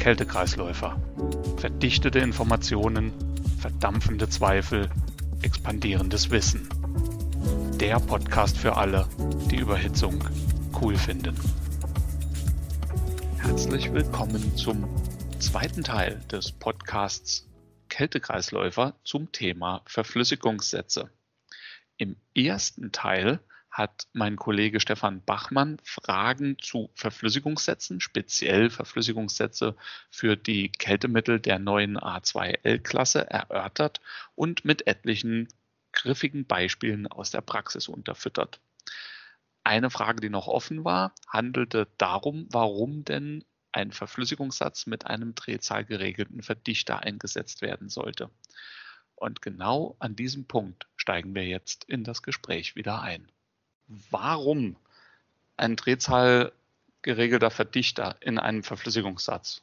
Kältekreisläufer. Verdichtete Informationen, verdampfende Zweifel, expandierendes Wissen. Der Podcast für alle, die Überhitzung cool finden. Herzlich willkommen zum zweiten Teil des Podcasts Kältekreisläufer zum Thema Verflüssigungssätze. Im ersten Teil hat mein Kollege Stefan Bachmann Fragen zu Verflüssigungssätzen, speziell Verflüssigungssätze für die Kältemittel der neuen A2L-Klasse erörtert und mit etlichen griffigen Beispielen aus der Praxis unterfüttert. Eine Frage, die noch offen war, handelte darum, warum denn ein Verflüssigungssatz mit einem drehzahlgeregelten Verdichter eingesetzt werden sollte. Und genau an diesem Punkt steigen wir jetzt in das Gespräch wieder ein warum ein Drehzahl geregelter Verdichter in einem Verflüssigungssatz?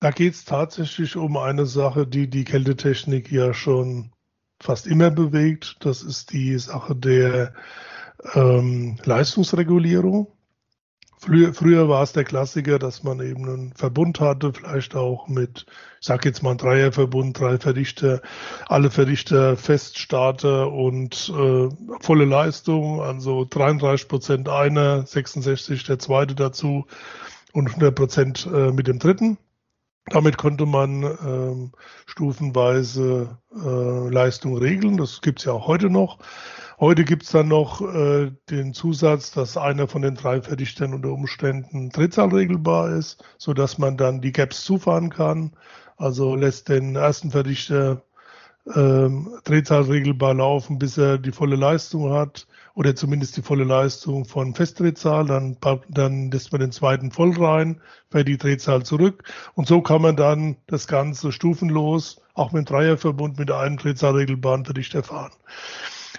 Da geht es tatsächlich um eine Sache, die die Kältetechnik ja schon fast immer bewegt. Das ist die Sache der ähm, Leistungsregulierung. Früher, früher war es der Klassiker, dass man eben einen Verbund hatte, vielleicht auch mit, ich sage jetzt mal ein Dreierverbund, drei Verdichter, alle Verdichter Feststarter und äh, volle Leistung, also 33 Prozent einer, 66 der zweite dazu und 100 Prozent äh, mit dem dritten. Damit konnte man ähm, stufenweise äh, Leistung regeln. Das gibt's ja auch heute noch. Heute gibt's dann noch äh, den Zusatz, dass einer von den drei Verdichtern unter Umständen Drehzahlregelbar ist, so dass man dann die Gaps zufahren kann. Also lässt den ersten Verdichter ähm, Drehzahlregelbar laufen, bis er die volle Leistung hat oder zumindest die volle Leistung von Festdrehzahl. Dann, dann lässt man den zweiten voll rein, fährt die Drehzahl zurück. Und so kann man dann das Ganze stufenlos, auch mit dem Dreierverbund, mit einem Drehzahlregelbahn Verdichter fahren.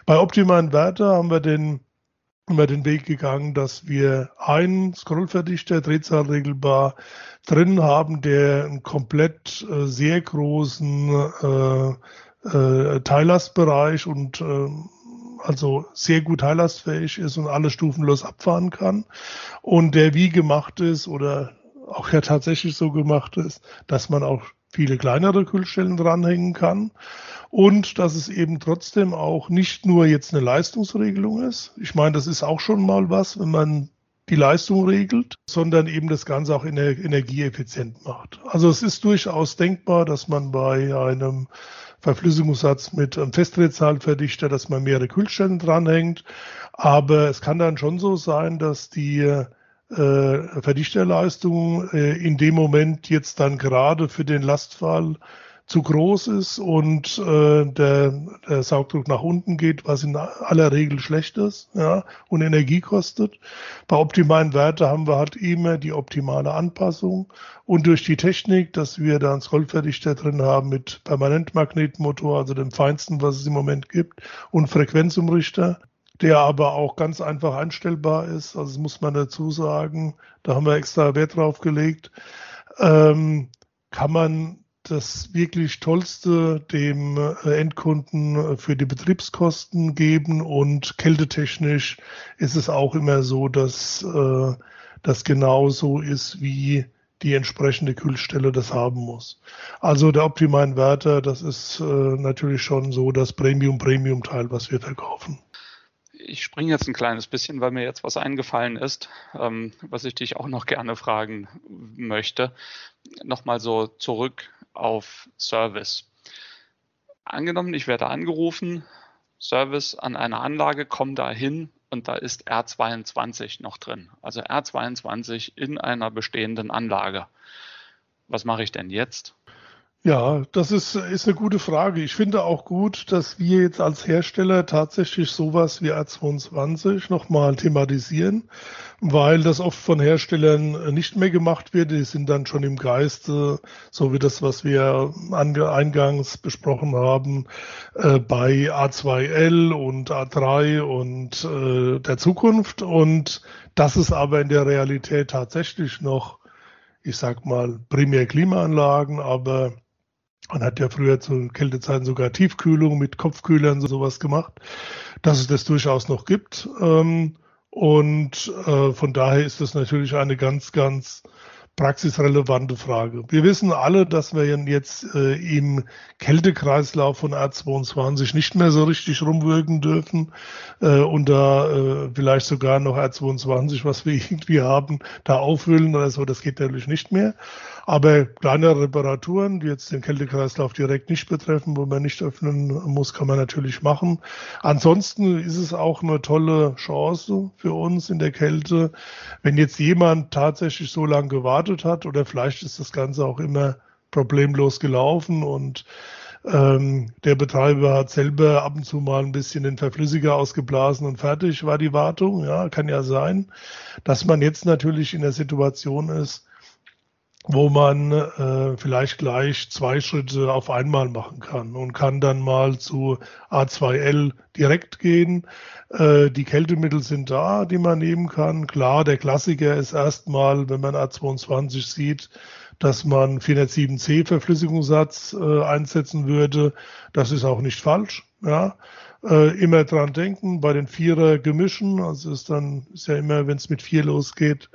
Bei Optima Inverter haben wir den haben wir den Weg gegangen, dass wir einen Scrollverdichter drehzahlregelbar drin haben, der einen komplett äh, sehr großen äh, äh, Teillastbereich und äh, also sehr gut teillastfähig ist und alle stufenlos abfahren kann. Und der wie gemacht ist oder auch ja tatsächlich so gemacht ist, dass man auch viele kleinere Kühlstellen dranhängen kann und dass es eben trotzdem auch nicht nur jetzt eine Leistungsregelung ist. Ich meine, das ist auch schon mal was, wenn man die Leistung regelt, sondern eben das Ganze auch energieeffizient macht. Also es ist durchaus denkbar, dass man bei einem Verflüssigungssatz mit einem Festdrehzahlverdichter, dass man mehrere Kühlstellen dranhängt. Aber es kann dann schon so sein, dass die äh, Verdichterleistung äh, in dem Moment jetzt dann gerade für den Lastfall zu groß ist und äh, der, der Saugdruck nach unten geht, was in aller Regel schlecht ist ja, und Energie kostet. Bei optimalen Werten haben wir halt immer die optimale Anpassung und durch die Technik, dass wir da einen Scrollverdichter drin haben mit Permanentmagnetmotor, also dem feinsten, was es im Moment gibt, und Frequenzumrichter, der aber auch ganz einfach einstellbar ist. Also das muss man dazu sagen. Da haben wir extra Wert drauf gelegt. Ähm, kann man das wirklich Tollste dem äh, Endkunden äh, für die Betriebskosten geben und kältetechnisch ist es auch immer so, dass äh, das genauso ist, wie die entsprechende Kühlstelle das haben muss. Also der Optima-Inverter, das ist äh, natürlich schon so das Premium-Premium-Teil, was wir verkaufen. Ich springe jetzt ein kleines bisschen, weil mir jetzt was eingefallen ist, ähm, was ich dich auch noch gerne fragen möchte. Nochmal so zurück auf Service. Angenommen, ich werde angerufen, Service an einer Anlage, komme da hin und da ist R22 noch drin. Also R22 in einer bestehenden Anlage. Was mache ich denn jetzt? Ja, das ist, ist eine gute Frage. Ich finde auch gut, dass wir jetzt als Hersteller tatsächlich sowas wie R22 nochmal thematisieren, weil das oft von Herstellern nicht mehr gemacht wird. Die sind dann schon im Geiste, so wie das, was wir eingangs besprochen haben, äh, bei A2L und A3 und äh, der Zukunft. Und das ist aber in der Realität tatsächlich noch ich sag mal, primär Klimaanlagen, aber man hat ja früher zu Kältezeiten sogar Tiefkühlung mit Kopfkühlern sowas gemacht, dass es das durchaus noch gibt. Ähm, und äh, von daher ist das natürlich eine ganz, ganz praxisrelevante Frage. Wir wissen alle, dass wir jetzt äh, im Kältekreislauf von R22 nicht mehr so richtig rumwirken dürfen äh, und da vielleicht sogar noch R22, was wir irgendwie haben, da auffüllen oder so. Das geht natürlich nicht mehr. Aber kleinere Reparaturen, die jetzt den Kältekreislauf direkt nicht betreffen, wo man nicht öffnen muss, kann man natürlich machen. Ansonsten ist es auch eine tolle Chance für uns in der Kälte, wenn jetzt jemand tatsächlich so lange gewartet hat oder vielleicht ist das Ganze auch immer problemlos gelaufen und ähm, der Betreiber hat selber ab und zu mal ein bisschen den Verflüssiger ausgeblasen und fertig war die Wartung. Ja, kann ja sein, dass man jetzt natürlich in der Situation ist, wo man äh, vielleicht gleich zwei Schritte auf einmal machen kann und kann dann mal zu A2L direkt gehen. Äh, die Kältemittel sind da, die man nehmen kann. Klar, der Klassiker ist erstmal, wenn man A22 sieht, dass man 407c Verflüssigungssatz äh, einsetzen würde. Das ist auch nicht falsch. Ja. Äh, immer dran denken bei den Vierer Gemischen. Also ist dann ist ja immer, wenn es mit vier losgeht,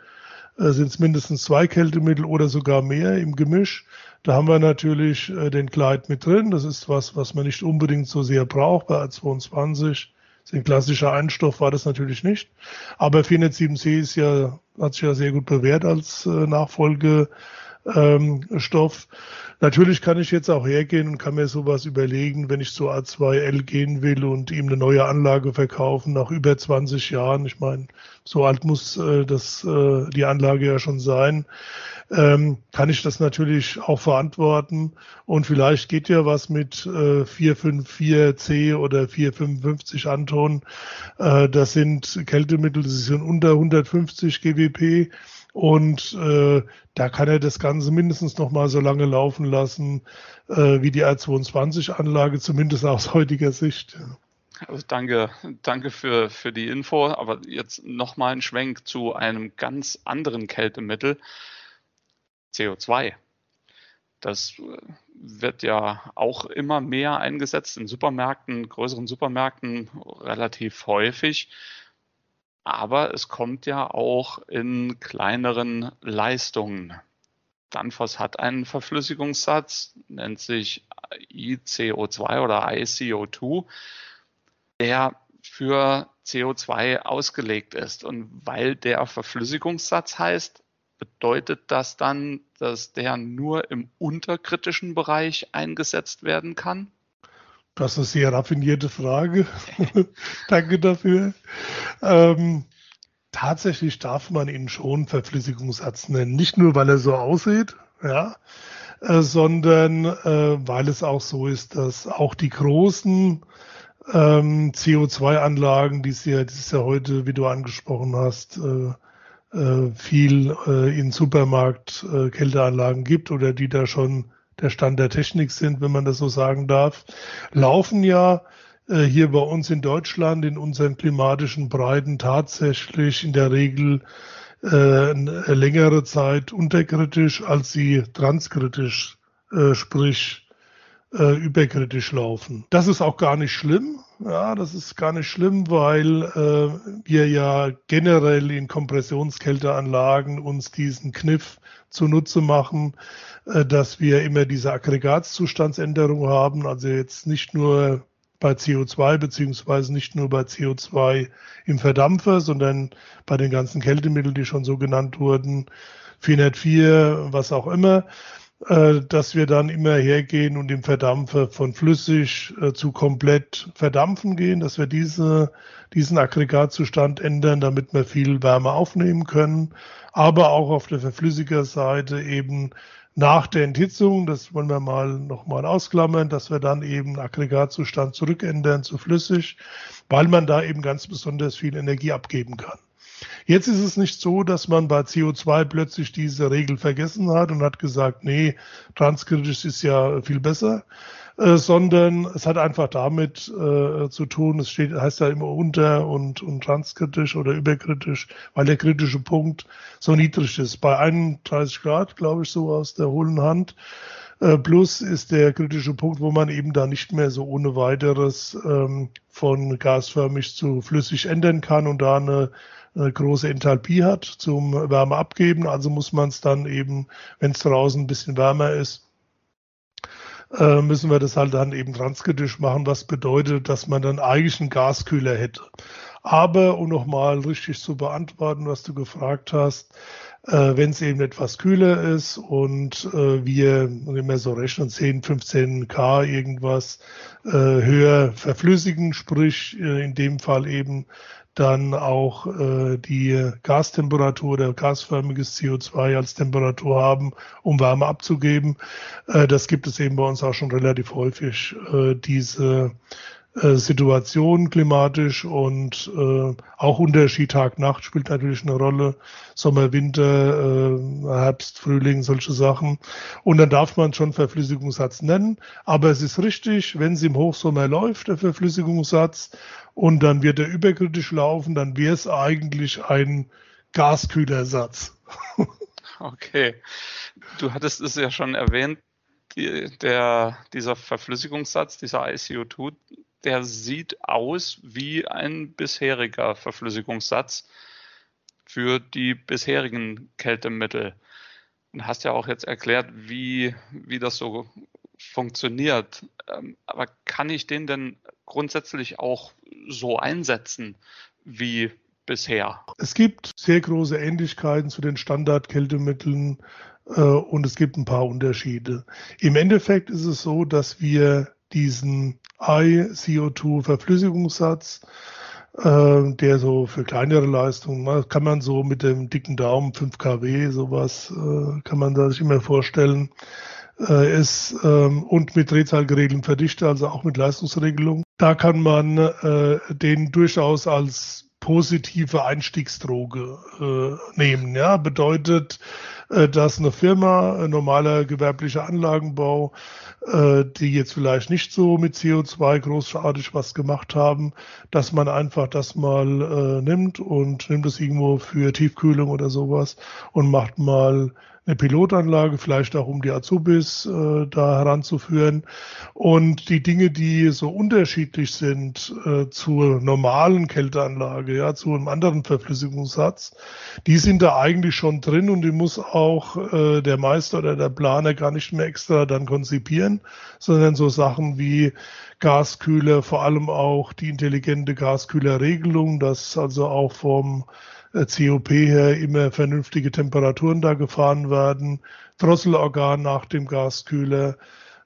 äh, sind es mindestens zwei Kältemittel oder sogar mehr im Gemisch. Da haben wir natürlich äh, den Gleit mit drin. Das ist was, was man nicht unbedingt so sehr braucht. Bei A22 ein klassischer Einstoff war das natürlich nicht. Aber 407C ist ja, hat sich ja sehr gut bewährt als äh, Nachfolgestoff. Natürlich kann ich jetzt auch hergehen und kann mir sowas überlegen, wenn ich zu A2L gehen will und ihm eine neue Anlage verkaufen nach über 20 Jahren. Ich meine, so alt muss äh, das, äh, die Anlage ja schon sein. Ähm, kann ich das natürlich auch verantworten. Und vielleicht geht ja was mit äh, 454C oder 455 Anton. Äh, das sind Kältemittel, die sind unter 150 GWP. Und äh, da kann er das Ganze mindestens noch mal so lange laufen lassen äh, wie die R22-Anlage, zumindest aus heutiger Sicht. Also danke, danke für, für die Info. Aber jetzt noch mal ein Schwenk zu einem ganz anderen Kältemittel, CO2. Das äh, wird ja auch immer mehr eingesetzt in Supermärkten, größeren Supermärkten relativ häufig. Aber es kommt ja auch in kleineren Leistungen. Danfoss hat einen Verflüssigungssatz, nennt sich ICO2 oder ICO2, der für CO2 ausgelegt ist. Und weil der Verflüssigungssatz heißt, bedeutet das dann, dass der nur im unterkritischen Bereich eingesetzt werden kann? Das ist eine sehr raffinierte Frage. Danke dafür. Ähm, tatsächlich darf man ihn schon Verflüssigungssatz nennen. Nicht nur, weil er so aussieht, ja, äh, sondern äh, weil es auch so ist, dass auch die großen ähm, CO2-Anlagen, die es ja, es ja heute, wie du angesprochen hast, äh, äh, viel äh, in Supermarkt äh, Kälteanlagen gibt oder die da schon der Stand der Technik sind, wenn man das so sagen darf, laufen ja äh, hier bei uns in Deutschland in unseren klimatischen Breiten tatsächlich in der Regel äh, längere Zeit unterkritisch, als sie transkritisch, äh, sprich äh, überkritisch laufen. Das ist auch gar nicht schlimm. Ja, das ist gar nicht schlimm, weil äh, wir ja generell in Kompressionskälteanlagen uns diesen Kniff zunutze machen, äh, dass wir immer diese Aggregatzustandsänderung haben, also jetzt nicht nur bei CO2 beziehungsweise nicht nur bei CO2 im Verdampfer, sondern bei den ganzen Kältemitteln, die schon so genannt wurden, 404, was auch immer, dass wir dann immer hergehen und im Verdampfer von flüssig äh, zu komplett verdampfen gehen, dass wir diese, diesen Aggregatzustand ändern, damit wir viel Wärme aufnehmen können, aber auch auf der Verflüssigerseite eben nach der Enthitzung, das wollen wir mal nochmal ausklammern, dass wir dann eben Aggregatzustand zurückändern zu flüssig, weil man da eben ganz besonders viel Energie abgeben kann. Jetzt ist es nicht so, dass man bei CO2 plötzlich diese Regel vergessen hat und hat gesagt, nee, transkritisch ist ja viel besser, äh, sondern es hat einfach damit äh, zu tun, es steht, heißt ja immer unter und, und transkritisch oder überkritisch, weil der kritische Punkt so niedrig ist. Bei 31 Grad, glaube ich, so aus der hohlen Hand, Äh, plus ist der kritische Punkt, wo man eben da nicht mehr so ohne weiteres ähm, von gasförmig zu flüssig ändern kann und da eine, eine große Enthalpie hat zum Wärme abgeben. Also muss man es dann eben, wenn es draußen ein bisschen wärmer ist, äh, müssen wir das halt dann eben transkritisch machen, was bedeutet, dass man dann eigentlich einen Gaskühler hätte. Aber um nochmal richtig zu beantworten, was du gefragt hast, äh, wenn es eben etwas kühler ist und äh, wir, wenn wir so rechnen, 10, 15 K irgendwas äh, höher verflüssigen, sprich äh, in dem Fall eben dann auch äh, die Gastemperatur oder gasförmiges CO2 als Temperatur haben, um Wärme abzugeben. Äh, das gibt es eben bei uns auch schon relativ häufig, äh, diese Situation klimatisch und äh, auch Unterschied Tag-Nacht spielt natürlich eine Rolle. Sommer, Winter, äh, Herbst, Frühling, solche Sachen. Und dann darf man schon Verflüssigungssatz nennen. Aber es ist richtig, wenn es im Hochsommer läuft, der Verflüssigungssatz, und dann wird er überkritisch laufen, dann wäre es eigentlich ein Gaskühlersatz. okay. Du hattest es ja schon erwähnt, die, der, dieser Verflüssigungssatz, dieser ICO2, der sieht aus wie ein bisheriger Verflüssigungssatz für die bisherigen Kältemittel. Du hast ja auch jetzt erklärt, wie, wie das so funktioniert. Ähm, aber kann ich den denn grundsätzlich auch so einsetzen wie bisher? Es gibt sehr große Ähnlichkeiten zu den Standardkältemitteln äh, und es gibt ein paar Unterschiede. Im Endeffekt ist es so, dass wir diesen I-CO2-Verflüssigungssatz, äh, der so für kleinere Leistungen, kann man so mit dem dicken Daumen 5 kW, sowas äh, kann man sich immer vorstellen, äh, ist ähm, und mit Drehzahl geregelten Verdichter, also auch mit Leistungsregelung. Da kann man äh, den durchaus als positive Einstiegsdroge äh, nehmen. Ja, bedeutet, äh, dass eine Firma, ein normaler gewerblicher Anlagenbau, äh, die jetzt vielleicht nicht so mit CO2 großartig was gemacht haben, dass man einfach das mal äh, nimmt und nimmt es irgendwo für Tiefkühlung oder sowas und macht mal eine Pilotanlage, vielleicht auch um die Azubis äh, da heranzuführen. Und die Dinge, die so unterschiedlich sind äh, zur normalen Kälteanlage, ja, zu einem anderen Verflüssigungssatz, die sind da eigentlich schon drin und die muss auch äh, der Meister oder der Planer gar nicht mehr extra dann konzipieren, sondern so Sachen wie Gaskühler, vor allem auch die intelligente Gaskühlerregelung, dass also auch vom COP her immer vernünftige Temperaturen da gefahren werden, Drosselorgan nach dem Gaskühler,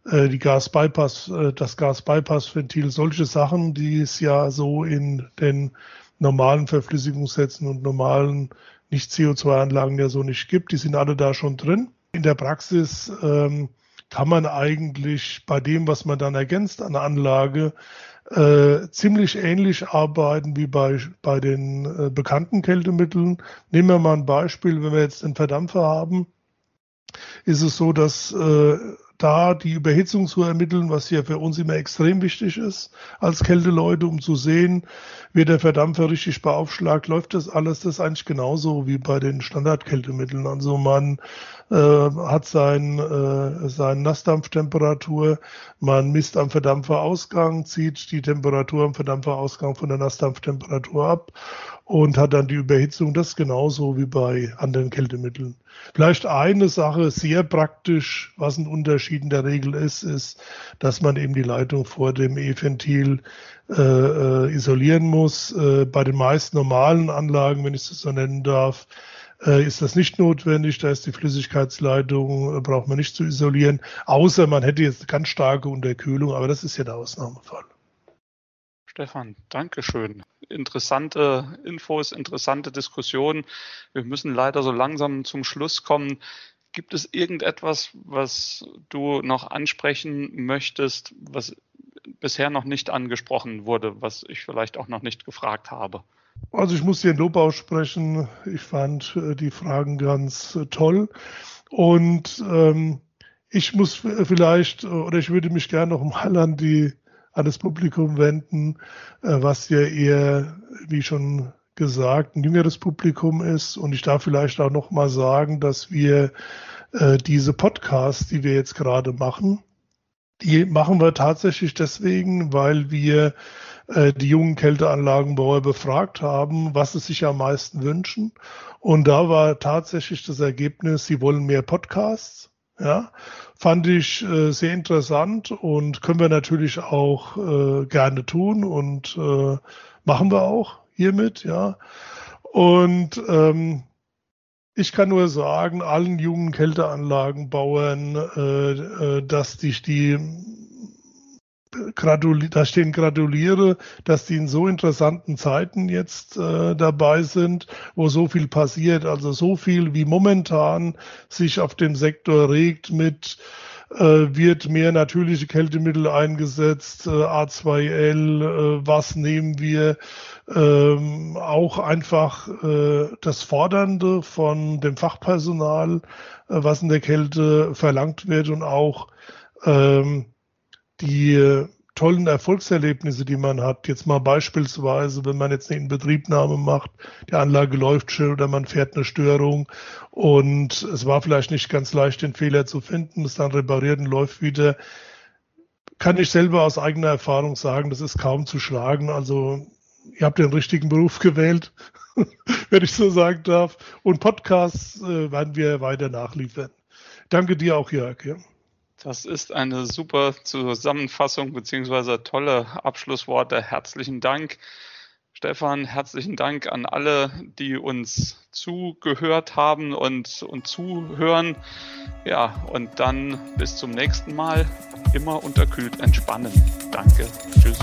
äh, die Gasbypass, äh, das Gasbypassventil, solche Sachen, die es ja so in den normalen Verflüssigungssätzen und normalen Nicht-CO2-Anlagen ja so nicht gibt, die sind alle da schon drin. In der Praxis ähm, kann man eigentlich bei dem, was man dann ergänzt an der Anlage, äh, ziemlich ähnlich arbeiten wie bei, bei den äh, bekannten Kältemitteln. Nehmen wir mal ein Beispiel, wenn wir jetzt den Verdampfer haben, ist es so, dass äh, da die Überhitzung zu ermitteln, was ja für uns immer extrem wichtig ist als Kälteleute, um zu sehen, wird der Verdampfer richtig beaufschlagt, läuft das alles, das ist eigentlich genauso wie bei den Standardkältemitteln. Also man äh, hat sein, äh, seine Nassdampftemperatur, man misst am Verdampferausgang, zieht die Temperatur am Verdampferausgang von der Nassdampftemperatur ab und hat dann die Überhitzung. Das genauso wie bei anderen Kältemitteln. Vielleicht eine Sache sehr praktisch, was ein Unterschied in der Regel ist, ist, dass man eben die Leitung vor dem E-Ventil äh, äh, isolieren muss. Äh, bei den meisten normalen Anlagen, wenn ich das so nennen darf, äh, ist das nicht notwendig. Da ist die Flüssigkeitsleitung, äh, braucht man nicht zu isolieren, außer man hätte jetzt ganz starke Unterkühlung, aber das ist ja der Ausnahmefall. Stefan, Dankeschön. Interessante Infos, interessante Diskussionen. Wir müssen leider so langsam zum Schluss kommen. Gibt es irgendetwas, was du noch ansprechen möchtest, was bisher noch nicht angesprochen wurde, was ich vielleicht auch noch nicht gefragt habe? Also ich muss dir Lob aussprechen. Ich fand äh, die Fragen ganz äh, toll. Und ähm, ich muss vielleicht, oder ich würde mich gerne noch mal an die an das Publikum wenden, äh, was ja eher, wie schon gesagt, ein jüngeres Publikum ist. Und ich darf vielleicht auch noch mal sagen, dass wir äh, diese Podcasts, die wir jetzt gerade machen, die machen wir tatsächlich deswegen, weil wir äh, die jungen Kälteanlagenbauer befragt haben, was sie sich am meisten wünschen. Und da war tatsächlich das Ergebnis, sie wollen mehr Podcasts. Ja, fand ich äh, sehr interessant und können wir natürlich auch äh, gerne tun und äh, machen wir auch hiermit, ja. Und ähm, ich kann nur sagen, allen jungen Kälteanlagenbauern, äh, äh, dass dich die gratuli da stehen gratuliere, dass die in so interessanten Zeiten jetzt äh, dabei sind, wo so viel passiert, also so viel wie momentan sich auf dem Sektor regt mit wird mehr natürliche Kältemittel eingesetzt, äh, A2L, äh, was nehmen wir, ähm, auch einfach äh, das Fordernde von dem Fachpersonal, äh, was in der Kälte verlangt wird und auch ähm, die äh, tollen Erfolgserlebnisse, die man hat. Jetzt mal beispielsweise, wenn man jetzt eine Inbetriebnahme macht, die Anlage läuft schön oder man fährt eine Störung und es war vielleicht nicht ganz leicht, den Fehler zu finden, es dann repariert und läuft wieder. Kann ich selber aus eigener Erfahrung sagen, das ist kaum zu schlagen. Also ihr habt den richtigen Beruf gewählt, wenn ich so sagen darf. Und Podcasts äh, werden wir weiter nachliefern. Danke dir auch, Jörg. Ja. Das ist eine super Zusammenfassung beziehungsweise tolle Abschlussworte. Herzlichen Dank. Stefan, herzlichen Dank an alle, die uns zugehört haben und, und zuhören. Ja, und dann bis zum nächsten Mal. Immer unterkühlt entspannen. Danke. Tschüss.